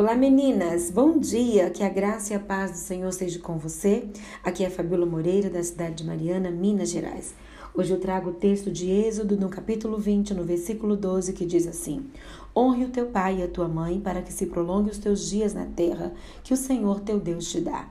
Olá meninas, bom dia, que a graça e a paz do Senhor seja com você. Aqui é Fabíola Moreira, da cidade de Mariana, Minas Gerais. Hoje eu trago o texto de Êxodo, no capítulo 20, no versículo 12, que diz assim: Honre o teu pai e a tua mãe, para que se prolongue os teus dias na terra que o Senhor teu Deus te dá.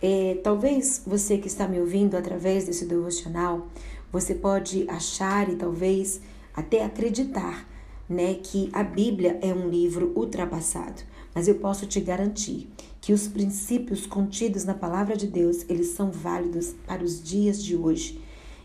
É, talvez você que está me ouvindo através desse devocional, você pode achar e talvez até acreditar né, que a Bíblia é um livro ultrapassado, mas eu posso te garantir que os princípios contidos na palavra de Deus, eles são válidos para os dias de hoje.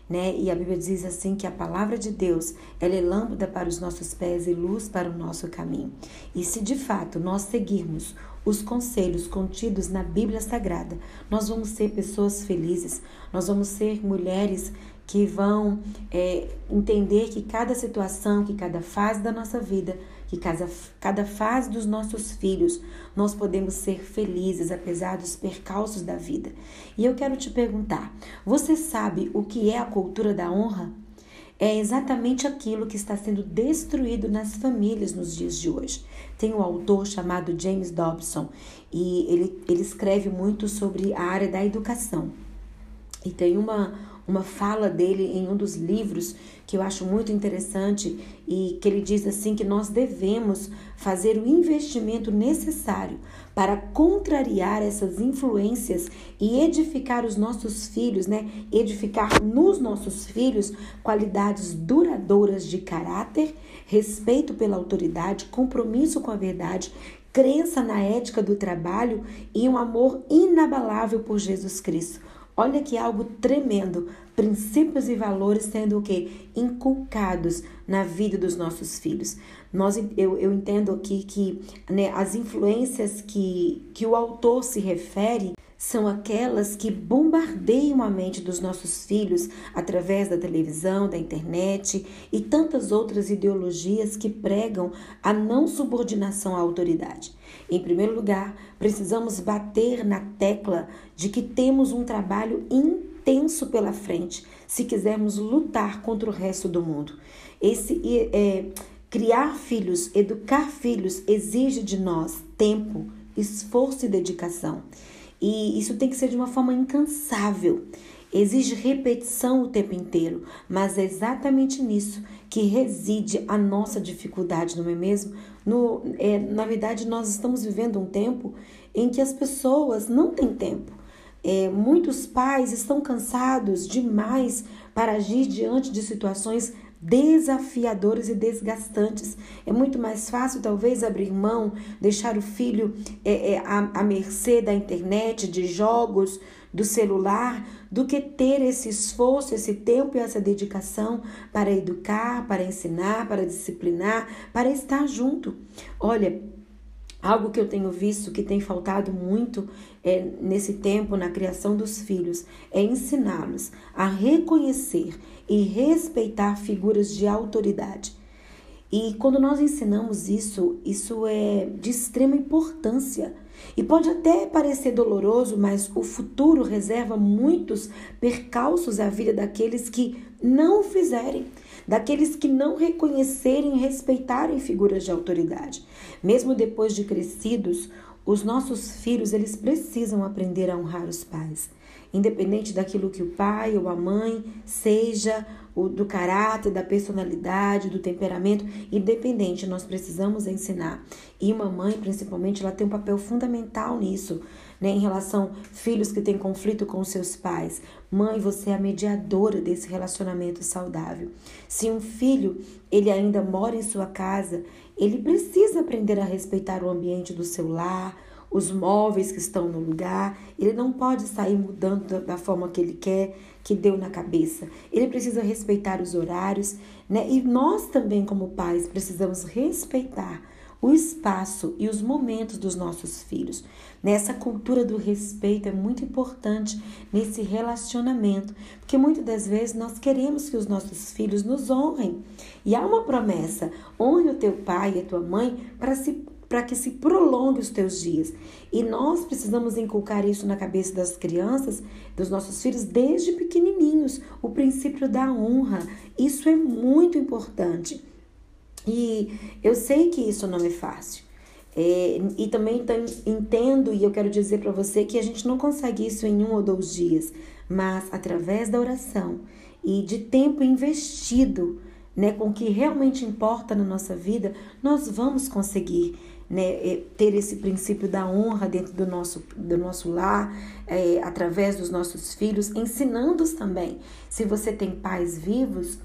Né? E a Bíblia diz assim que a palavra de Deus, ela é lâmpada para os nossos pés e luz para o nosso caminho. E se de fato nós seguirmos os conselhos contidos na Bíblia Sagrada, nós vamos ser pessoas felizes, nós vamos ser mulheres que vão é, entender que cada situação, que cada fase da nossa vida, que cada, cada fase dos nossos filhos, nós podemos ser felizes apesar dos percalços da vida. E eu quero te perguntar: você sabe o que é a cultura da honra? É exatamente aquilo que está sendo destruído nas famílias nos dias de hoje. Tem um autor chamado James Dobson e ele, ele escreve muito sobre a área da educação. E tem uma, uma fala dele em um dos livros que eu acho muito interessante e que ele diz assim que nós devemos fazer o investimento necessário para contrariar essas influências e edificar os nossos filhos, né? Edificar nos nossos filhos qualidades duradouras de caráter, respeito pela autoridade, compromisso com a verdade, crença na ética do trabalho e um amor inabalável por Jesus Cristo. Olha que algo tremendo, princípios e valores sendo o que inculcados na vida dos nossos filhos. Nós, eu, eu entendo aqui que né, as influências que, que o autor se refere são aquelas que bombardeiam a mente dos nossos filhos através da televisão, da internet e tantas outras ideologias que pregam a não subordinação à autoridade. Em primeiro lugar, precisamos bater na tecla de que temos um trabalho intenso pela frente se quisermos lutar contra o resto do mundo. Esse é, criar filhos, educar filhos exige de nós tempo, esforço e dedicação. E isso tem que ser de uma forma incansável. Exige repetição o tempo inteiro, mas é exatamente nisso que reside a nossa dificuldade, não é mesmo? No, é, na verdade, nós estamos vivendo um tempo em que as pessoas não têm tempo. É, muitos pais estão cansados demais para agir diante de situações desafiadores e desgastantes. É muito mais fácil, talvez, abrir mão, deixar o filho é, é, à, à mercê da internet, de jogos, do celular, do que ter esse esforço, esse tempo e essa dedicação para educar, para ensinar, para disciplinar, para estar junto. Olha, Algo que eu tenho visto que tem faltado muito é, nesse tempo na criação dos filhos é ensiná-los a reconhecer e respeitar figuras de autoridade. E quando nós ensinamos isso, isso é de extrema importância. E pode até parecer doloroso, mas o futuro reserva muitos percalços à vida daqueles que não o fizerem daqueles que não reconhecerem e respeitarem figuras de autoridade. Mesmo depois de crescidos, os nossos filhos, eles precisam aprender a honrar os pais. Independente daquilo que o pai ou a mãe seja, o, do caráter, da personalidade, do temperamento, independente, nós precisamos ensinar. E uma mãe, principalmente, ela tem um papel fundamental nisso né, em relação filhos que têm conflito com seus pais. Mãe, você é a mediadora desse relacionamento saudável. Se um filho ele ainda mora em sua casa, ele precisa aprender a respeitar o ambiente do seu lar, os móveis que estão no lugar. Ele não pode sair mudando da forma que ele quer, que deu na cabeça. Ele precisa respeitar os horários, né? E nós também, como pais, precisamos respeitar o espaço e os momentos dos nossos filhos. Nessa cultura do respeito é muito importante nesse relacionamento, porque muitas das vezes nós queremos que os nossos filhos nos honrem. E há uma promessa: honre o teu pai e a tua mãe para se para que se prolongue os teus dias. E nós precisamos inculcar isso na cabeça das crianças, dos nossos filhos, desde pequenininhos, o princípio da honra. Isso é muito importante. E eu sei que isso não é fácil. É, e também entendo e eu quero dizer para você que a gente não consegue isso em um ou dois dias, mas através da oração e de tempo investido né, com o que realmente importa na nossa vida, nós vamos conseguir né, ter esse princípio da honra dentro do nosso, do nosso lar, é, através dos nossos filhos, ensinando-os também. Se você tem pais vivos,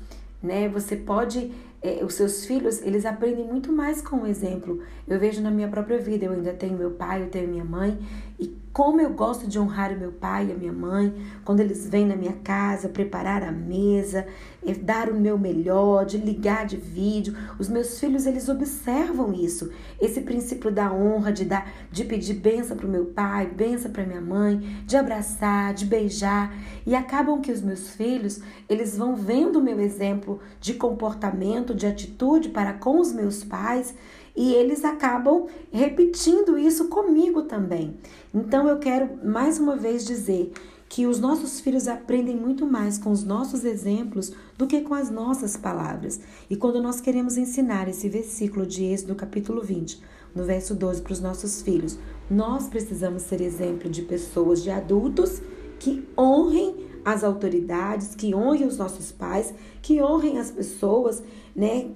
né, você pode é, os seus filhos, eles aprendem muito mais com o exemplo. Eu vejo na minha própria vida, eu ainda tenho meu pai, eu tenho minha mãe, e como eu gosto de honrar o meu pai e a minha mãe, quando eles vêm na minha casa, preparar a mesa, é, dar o meu melhor, de ligar de vídeo. Os meus filhos, eles observam isso, esse princípio da honra, de dar, de pedir benção para o meu pai, benção para minha mãe, de abraçar, de beijar, e acabam que os meus filhos, eles vão vendo o meu exemplo de comportamento, de atitude para com os meus pais, e eles acabam repetindo isso comigo também. Então eu quero mais uma vez dizer que os nossos filhos aprendem muito mais com os nossos exemplos do que com as nossas palavras. E quando nós queremos ensinar esse versículo de Êxodo capítulo 20, no verso 12 para os nossos filhos, nós precisamos ser exemplo de pessoas, de adultos que honrem as autoridades, que honrem os nossos pais, que honrem as pessoas, né,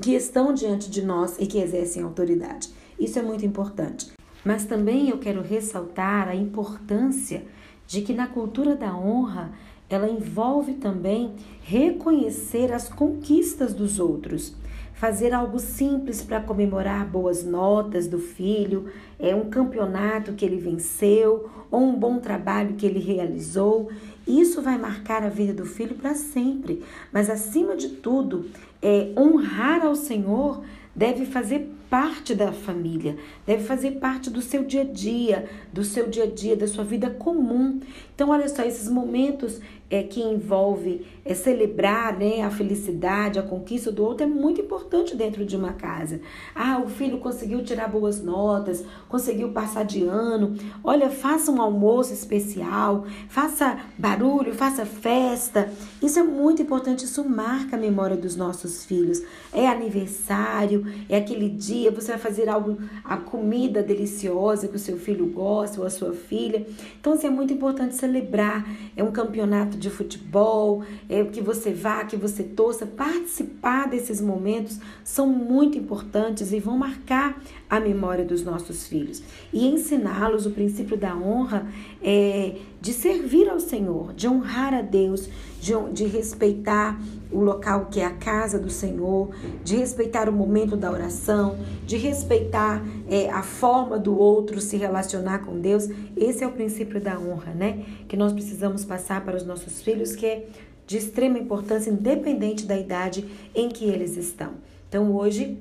que estão diante de nós e que exercem autoridade. Isso é muito importante. Mas também eu quero ressaltar a importância de que na cultura da honra ela envolve também reconhecer as conquistas dos outros, fazer algo simples para comemorar boas notas do filho, é um campeonato que ele venceu ou um bom trabalho que ele realizou. Isso vai marcar a vida do filho para sempre. Mas acima de tudo, é honrar ao Senhor deve fazer parte da família, deve fazer parte do seu dia a dia, do seu dia a dia, da sua vida comum. Então, olha só, esses momentos é, que envolve é, celebrar né, a felicidade, a conquista do outro é muito importante dentro de uma casa. Ah, o filho conseguiu tirar boas notas, conseguiu passar de ano. Olha, faça um almoço especial, faça barulho, faça festa. Isso é muito importante, isso marca a memória dos nossos filhos. É aniversário, é aquele dia, você vai fazer algo, a comida deliciosa que o seu filho gosta ou a sua filha. Então, assim, é muito importante celebrar. É um campeonato de futebol, é, que você vá, que você torça, participar desses momentos são muito importantes e vão marcar a memória dos nossos filhos. E ensiná-los o princípio da honra é, de servir ao Senhor, de honrar a Deus, de, de respeitar o local que é a casa do Senhor, de respeitar o momento da oração, de respeitar é, a forma do outro se relacionar com Deus. Esse é o princípio da honra, né? Que nós precisamos passar para os nossos filhos, que é de extrema importância, independente da idade em que eles estão. Então hoje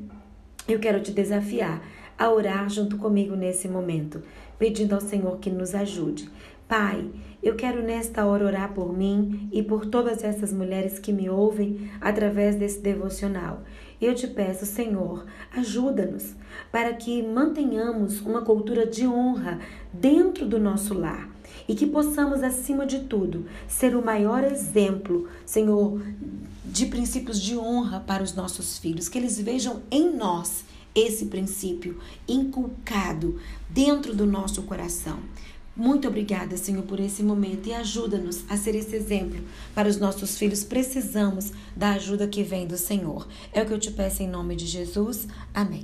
eu quero te desafiar a orar junto comigo nesse momento, pedindo ao Senhor que nos ajude. Pai, eu quero nesta hora orar por mim e por todas essas mulheres que me ouvem através desse devocional. Eu te peço, Senhor, ajuda-nos para que mantenhamos uma cultura de honra dentro do nosso lar e que possamos, acima de tudo, ser o maior exemplo, Senhor, de princípios de honra para os nossos filhos, que eles vejam em nós esse princípio inculcado dentro do nosso coração. Muito obrigada, Senhor, por esse momento e ajuda-nos a ser esse exemplo para os nossos filhos. Precisamos da ajuda que vem do Senhor. É o que eu te peço em nome de Jesus. Amém.